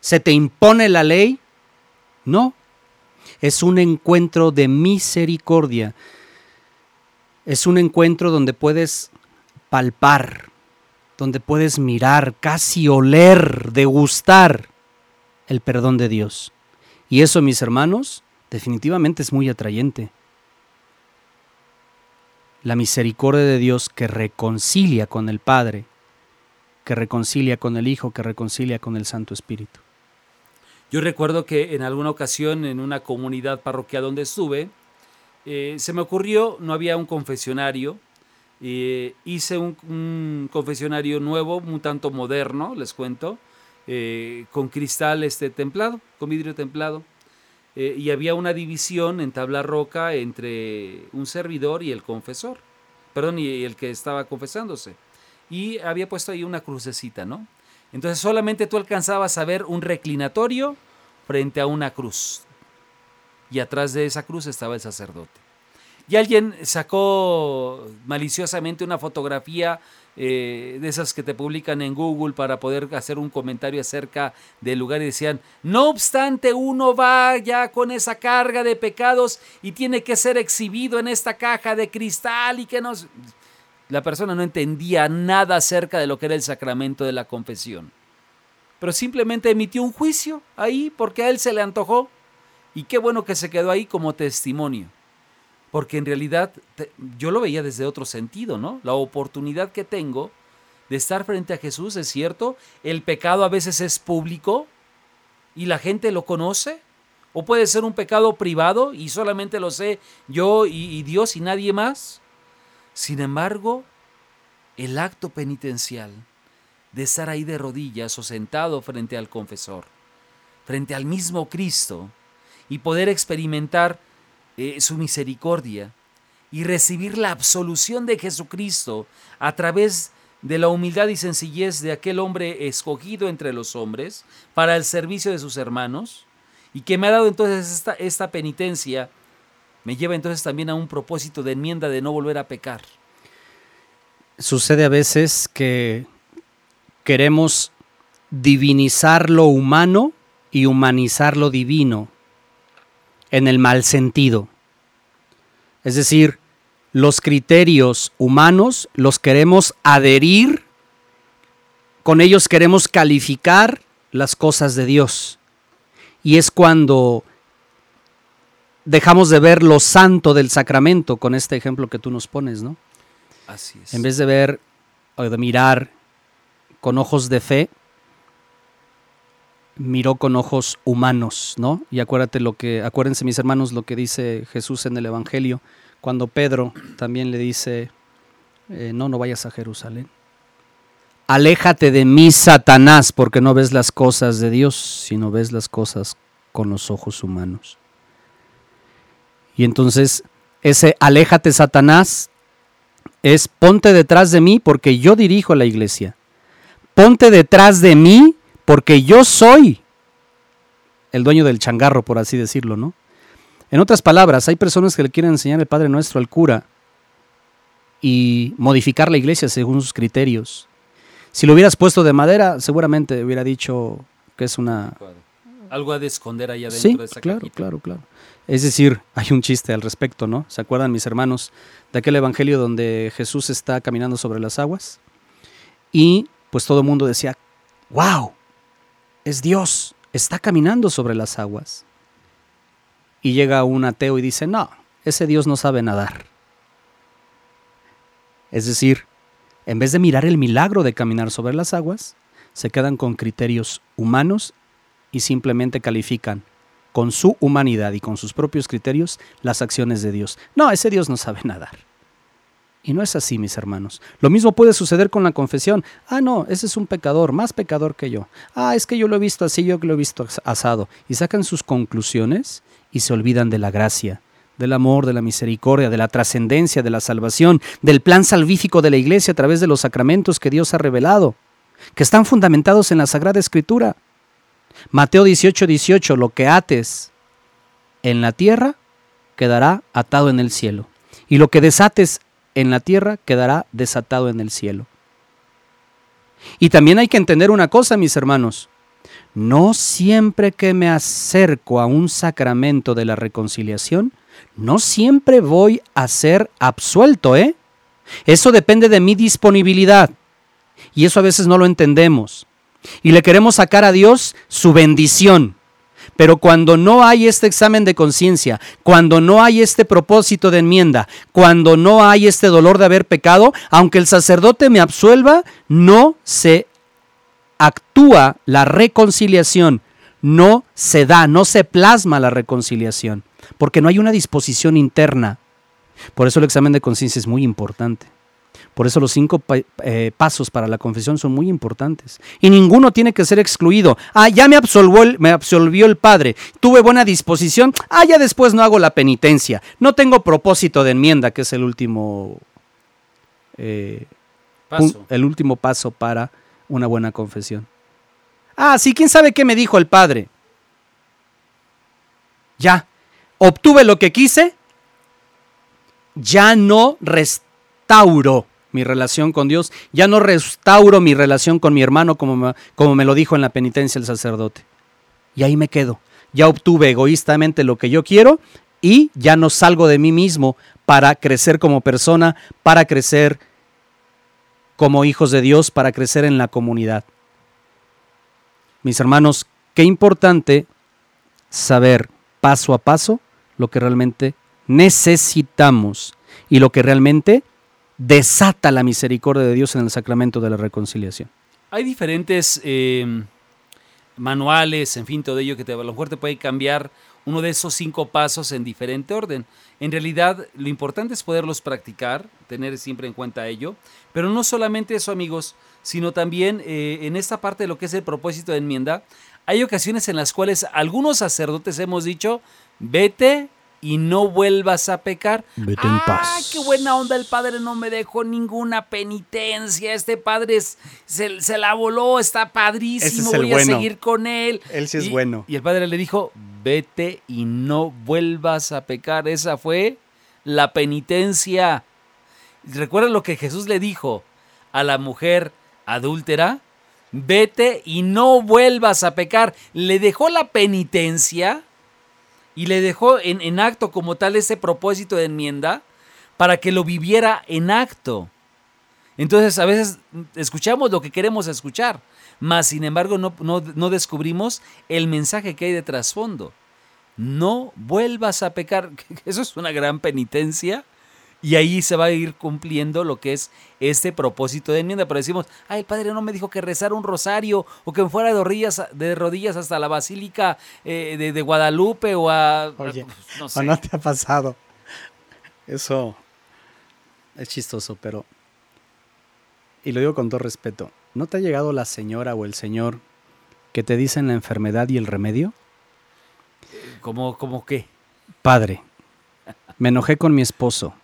se te impone la ley. No, es un encuentro de misericordia. Es un encuentro donde puedes palpar, donde puedes mirar, casi oler, degustar el perdón de Dios. Y eso, mis hermanos, definitivamente es muy atrayente. La misericordia de Dios que reconcilia con el Padre, que reconcilia con el Hijo, que reconcilia con el Santo Espíritu. Yo recuerdo que en alguna ocasión en una comunidad parroquial donde estuve, eh, se me ocurrió, no había un confesionario, eh, hice un, confesionario nuevo, un tanto moderno, les cuento, eh, con cristal este templado, con vidrio templado. Eh, y había una división en tabla roca entre un servidor y el confesor, perdón, y el que estaba confesándose. Y había puesto ahí una crucecita, ¿no? Entonces solamente tú alcanzabas a ver un reclinatorio frente a una cruz. Y atrás de esa cruz estaba el sacerdote. Y alguien sacó maliciosamente una fotografía eh, de esas que te publican en Google para poder hacer un comentario acerca del lugar y decían, no obstante uno va ya con esa carga de pecados y tiene que ser exhibido en esta caja de cristal y que nos... La persona no entendía nada acerca de lo que era el sacramento de la confesión. Pero simplemente emitió un juicio ahí porque a él se le antojó. Y qué bueno que se quedó ahí como testimonio porque en realidad yo lo veía desde otro sentido, ¿no? La oportunidad que tengo de estar frente a Jesús, es cierto, el pecado a veces es público y la gente lo conoce, o puede ser un pecado privado y solamente lo sé yo y, Dios y nadie más. Sin embargo, el acto penitencial de estar ahí de rodillas o sentado frente al confesor, frente al mismo Cristo, y poder experimentar eh, su misericordia y recibir la absolución de Jesucristo a través de la humildad y sencillez de aquel hombre escogido entre los hombres para el servicio de sus hermanos y que me ha dado entonces esta, esta penitencia, me lleva entonces también a un propósito de enmienda de no volver a pecar. Sucede a veces que queremos divinizar lo humano y humanizar lo divino en el mal sentido. Es decir, los criterios humanos los queremos adherir, con ellos queremos calificar las cosas de Dios. Y es cuando dejamos de ver lo santo del sacramento, con este ejemplo que tú nos pones, ¿no? Así es. En vez de ver o de mirar con ojos de fe, miró con ojos humanos, ¿no? Y acuérdate lo que, acuérdense mis hermanos lo que dice Jesús en el Evangelio, cuando Pedro también le dice, eh, no, no vayas a Jerusalén. Aléjate de mí, Satanás, porque no ves las cosas de Dios, sino ves las cosas con los ojos humanos. Y entonces, ese aléjate, Satanás, es ponte detrás de mí porque yo dirijo la iglesia. Ponte detrás de mí porque yo soy el dueño del changarro, por así decirlo, ¿no? En otras palabras, hay personas que le quieren enseñar el Padre Nuestro al cura y modificar la iglesia según sus criterios. Si lo hubieras puesto de madera, seguramente hubiera dicho que es una... Algo a de esconder allá dentro sí, de esa claro, cajita. claro, claro. Es decir, hay un chiste al respecto, ¿no? ¿Se acuerdan mis hermanos de aquel evangelio donde Jesús está caminando sobre las aguas? Y pues todo el mundo decía, wow, es Dios, está caminando sobre las aguas. Y llega un ateo y dice, no, ese Dios no sabe nadar. Es decir, en vez de mirar el milagro de caminar sobre las aguas, se quedan con criterios humanos y simplemente califican con su humanidad y con sus propios criterios las acciones de Dios. No, ese Dios no sabe nadar. Y no es así, mis hermanos. Lo mismo puede suceder con la confesión. Ah, no, ese es un pecador, más pecador que yo. Ah, es que yo lo he visto así, yo lo he visto asado. Y sacan sus conclusiones y se olvidan de la gracia, del amor, de la misericordia, de la trascendencia, de la salvación, del plan salvífico de la iglesia a través de los sacramentos que Dios ha revelado, que están fundamentados en la Sagrada Escritura. Mateo 18, 18, lo que ates en la tierra quedará atado en el cielo. Y lo que desates en la tierra quedará desatado en el cielo. Y también hay que entender una cosa, mis hermanos. No siempre que me acerco a un sacramento de la reconciliación, no siempre voy a ser absuelto, ¿eh? Eso depende de mi disponibilidad. Y eso a veces no lo entendemos. Y le queremos sacar a Dios su bendición. Pero cuando no hay este examen de conciencia, cuando no hay este propósito de enmienda, cuando no hay este dolor de haber pecado, aunque el sacerdote me absuelva, no se actúa la reconciliación, no se da, no se plasma la reconciliación, porque no hay una disposición interna. Por eso el examen de conciencia es muy importante. Por eso los cinco pa eh, pasos para la confesión son muy importantes. Y ninguno tiene que ser excluido. Ah, ya me absolvió, el, me absolvió el Padre. Tuve buena disposición. Ah, ya después no hago la penitencia. No tengo propósito de enmienda, que es el último, eh, Paso. un, el último paso para una buena confesión. Ah, sí, ¿quién sabe qué me dijo el Padre? Ya, obtuve lo que quise. Ya no restauro mi relación con Dios, ya no restauro mi relación con mi hermano como me, como me lo dijo en la penitencia el sacerdote. Y ahí me quedo. Ya obtuve egoístamente lo que yo quiero y ya no salgo de mí mismo para crecer como persona, para crecer como hijos de Dios, para crecer en la comunidad. Mis hermanos, qué importante saber paso a paso lo que realmente necesitamos y lo que realmente desata la misericordia de Dios en el sacramento de la reconciliación. Hay diferentes eh, manuales, en fin, todo ello que te, a lo mejor te puede cambiar uno de esos cinco pasos en diferente orden. En realidad, lo importante es poderlos practicar, tener siempre en cuenta ello, pero no solamente eso, amigos, sino también eh, en esta parte de lo que es el propósito de enmienda, hay ocasiones en las cuales algunos sacerdotes hemos dicho, vete y no vuelvas a pecar. Vete en ¡Ah, paz. qué buena onda! El padre no me dejó ninguna penitencia. Este padre es- se, se la voló, está padrísimo. Es voy bueno. a seguir con él. Él sí es Y- bueno. Y el padre le dijo: Vete y no vuelvas a pecar. Esa fue la penitencia. ¿Recuerdan lo que Jesús le dijo a la mujer adúltera? Vete y no vuelvas a pecar. Le dejó la penitencia y le dejó en, en acto como tal ese propósito de enmienda para que lo viviera en acto. Entonces a veces escuchamos lo que queremos escuchar, mas sin embargo no, no- no descubrimos el mensaje que hay de trasfondo. No vuelvas a pecar. Eso es una gran penitencia Y ahí se va a ir cumpliendo lo que es este propósito de enmienda. Pero decimos, ay, el padre no me dijo que rezara un rosario o que me fuera de rodillas, de rodillas hasta la Basílica eh, de, Guadalupe o a... Oye, no, sé. no te ha pasado. Eso es chistoso, pero... Y lo digo con todo respeto. ¿No te ha llegado la señora o el señor que te dicen la enfermedad y el remedio? ¿Cómo, cómo qué? Padre, me enojé con mi esposo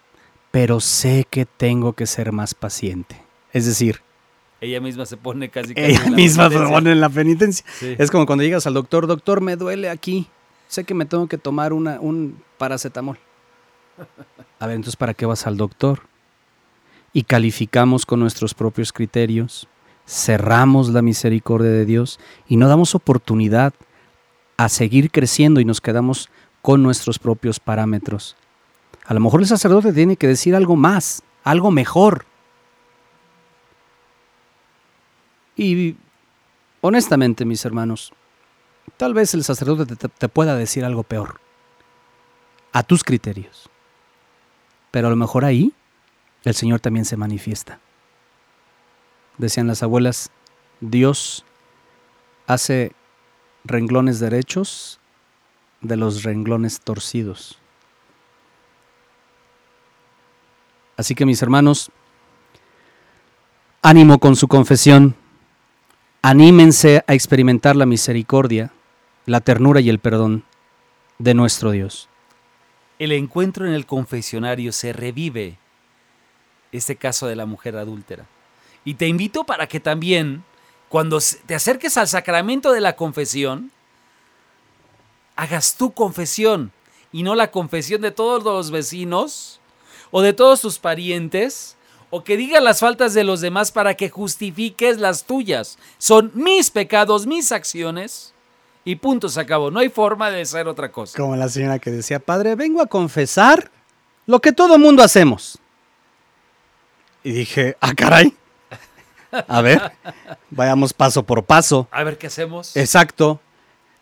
pero sé que tengo que ser más paciente. Es decir, ella misma se pone casi, ella misma se pone en la penitencia. Es como cuando llegas al doctor, doctor, me duele aquí. Sé que me tengo que tomar una, un paracetamol. A ver, entonces, ¿para qué vas al doctor? Y calificamos con nuestros propios criterios, cerramos la misericordia de Dios y no damos oportunidad a seguir creciendo y nos quedamos con nuestros propios parámetros. A lo mejor el sacerdote tiene que decir algo más, algo mejor. Y honestamente, mis hermanos, tal vez el sacerdote te, pueda decir algo peor, a tus criterios. Pero a lo mejor ahí el Señor también se manifiesta. Decían las abuelas, Dios hace renglones derechos de los renglones torcidos. Así que mis hermanos, ánimo con su confesión, anímense a experimentar la misericordia, la ternura y el perdón de nuestro Dios. El encuentro en el confesionario se revive este caso de la mujer adúltera. Y te invito para que también, cuando te acerques al sacramento de la confesión, hagas tu confesión y no la confesión de todos los vecinos o de todos tus parientes, o que diga las faltas de los demás para que justifiques las tuyas. Son mis pecados, mis acciones. Y punto, se acabó. No hay forma de ser otra cosa. Como la señora que decía, padre, vengo a confesar lo que todo mundo hacemos. Y dije, ah, caray. A ver, vayamos paso por paso. A ver qué hacemos. Exacto.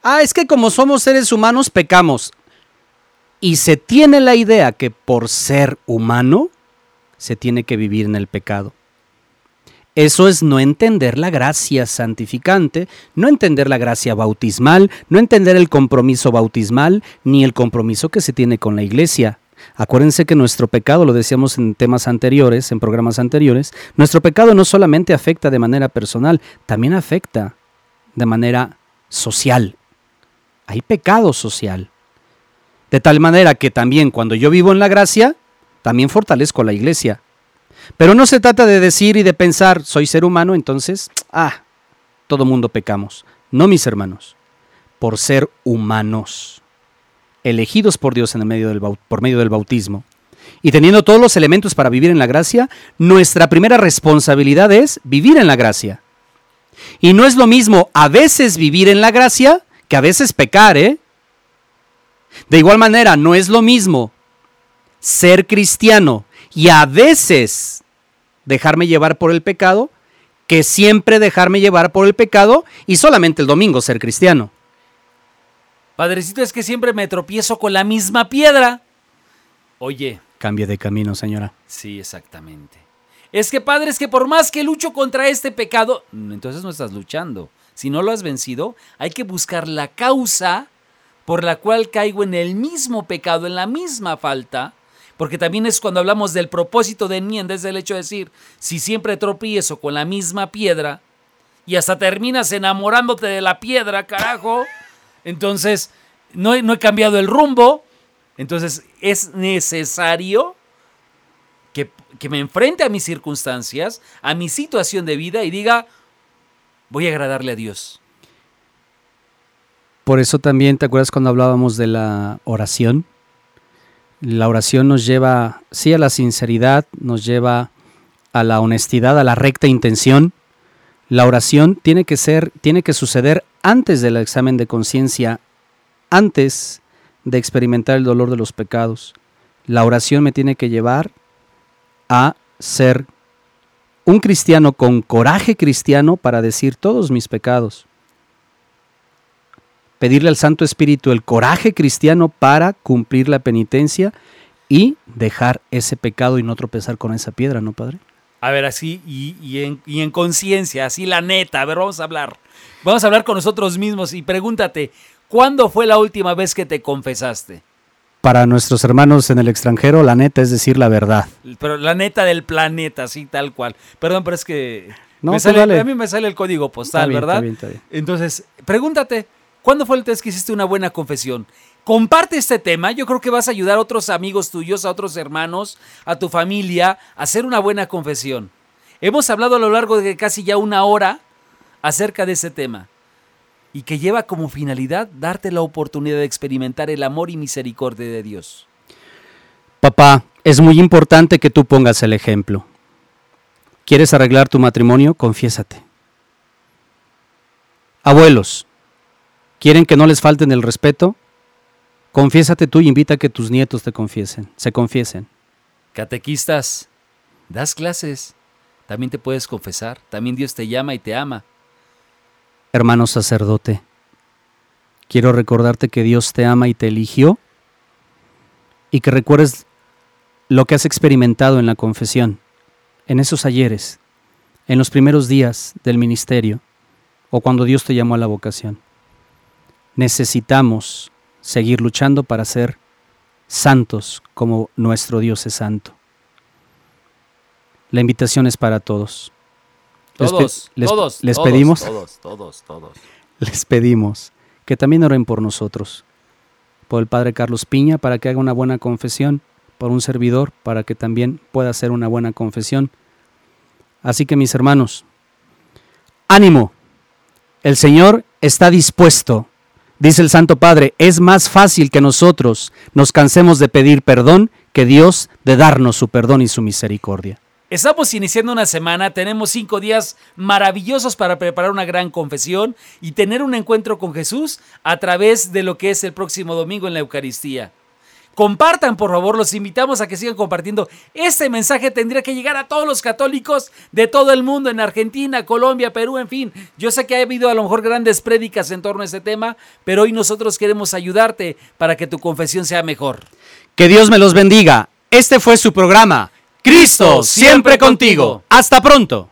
Ah, es que como somos seres humanos, pecamos y se tiene la idea que por ser humano se tiene que vivir en el pecado. Eso es no entender la gracia santificante, no entender la gracia bautismal, no entender el compromiso bautismal, ni el compromiso que se tiene con la iglesia. Acuérdense que nuestro pecado, lo decíamos en temas anteriores, en programas anteriores, nuestro pecado no solamente afecta de manera personal, también afecta de manera social. Hay pecado social. De tal manera que también cuando yo vivo en la gracia, también fortalezco a la iglesia. Pero no se trata de decir y de pensar, soy ser humano, entonces, ah, todo mundo pecamos. No, mis hermanos, por ser humanos, elegidos por Dios en medio del, por medio del bautismo, y teniendo todos los elementos para vivir en la gracia, nuestra primera responsabilidad es vivir en la gracia. Y no es lo mismo a veces vivir en la gracia que a veces pecar, ¿eh? De igual manera, no es lo mismo ser cristiano y a veces dejarme llevar por el pecado que siempre dejarme llevar por el pecado y solamente el domingo ser cristiano. Padrecito, es que siempre me tropiezo con la misma piedra. Oye. Cambie de camino, señora. Sí, exactamente. Es que, padre, es que por más que lucho contra este pecado, entonces no estás luchando. Si no lo has vencido, hay que buscar la causa por la cual caigo en el mismo pecado, en la misma falta, porque también es cuando hablamos del propósito de enmienda, es el hecho de decir, si siempre tropiezo con la misma piedra y hasta terminas enamorándote de la piedra, carajo, entonces no he, cambiado el rumbo, entonces es necesario que me enfrente a mis circunstancias, a mi situación de vida y diga, voy a agradarle a Dios. Por eso también, ¿te acuerdas cuando hablábamos de la oración? La oración nos lleva, sí, a la sinceridad, nos lleva a la honestidad, a la recta intención. La oración tiene que ser, tiene que suceder antes del examen de conciencia, antes de experimentar el dolor de los pecados. La oración me tiene que llevar a ser un cristiano con coraje cristiano para decir todos mis pecados pedirle al Santo Espíritu el coraje cristiano para cumplir la penitencia y dejar ese pecado y no tropezar con esa piedra, ¿no, Padre? A ver, así y, y en, y en conciencia, así la neta. A ver, vamos a hablar. Vamos a hablar con nosotros mismos y pregúntate, ¿cuándo fue la última vez que te confesaste? Para nuestros hermanos en el extranjero, la neta es decir la verdad. Pero la neta del planeta, así tal cual. Perdón, pero es que No, me sale- a mí me sale el código postal, Está bien, ¿verdad? está bien, está bien. Entonces, pregúntate, ¿cuándo fue la última que hiciste una buena confesión? Comparte este tema, yo creo que vas a ayudar a otros amigos tuyos, a otros hermanos, a tu familia, a hacer una buena confesión. Hemos hablado a lo largo de casi ya una hora acerca de ese tema y que lleva como finalidad darte la oportunidad de experimentar el amor y misericordia de Dios. Papá, es muy importante que tú pongas el ejemplo. ¿Quieres arreglar tu matrimonio? Confiésate. Abuelos, ¿quieren que no les falten el respeto? Confiésate tú y invita a que tus nietos te confiesen, se confiesen. Catequistas, das clases, también te puedes confesar, también Dios te llama y te ama. Hermano sacerdote, quiero recordarte que Dios te ama y te eligió y que recuerdes lo que has experimentado en la confesión, en esos ayeres, en los primeros días del ministerio o cuando Dios te llamó a la vocación. Necesitamos seguir luchando para ser santos como nuestro Dios es santo. La invitación es para todos. Todos, les- todos, les todos, pedimos Todos, todos, todos. les pedimos que también oren por nosotros, por el Padre Carlos Piña para que haga una buena confesión, por un servidor para que también pueda hacer una buena confesión. Así que mis hermanos, ánimo, el Señor está dispuesto. Dice el Santo Padre, es más fácil que nosotros nos cansemos de pedir perdón que Dios de darnos su perdón y su misericordia. Estamos iniciando una semana, tenemos cinco días maravillosos para preparar una gran confesión y tener un encuentro con Jesús a través de lo que es el próximo domingo en la Eucaristía. Compartan, por favor, los invitamos a que sigan compartiendo. Este mensaje tendría que llegar a todos los católicos de todo el mundo, en Argentina, Colombia, Perú, en fin. Yo sé que ha habido a lo mejor grandes prédicas en torno a este tema, pero hoy nosotros queremos ayudarte para que tu confesión sea mejor. Que Dios me los bendiga. Este fue su programa. Cristo siempre contigo. Hasta pronto.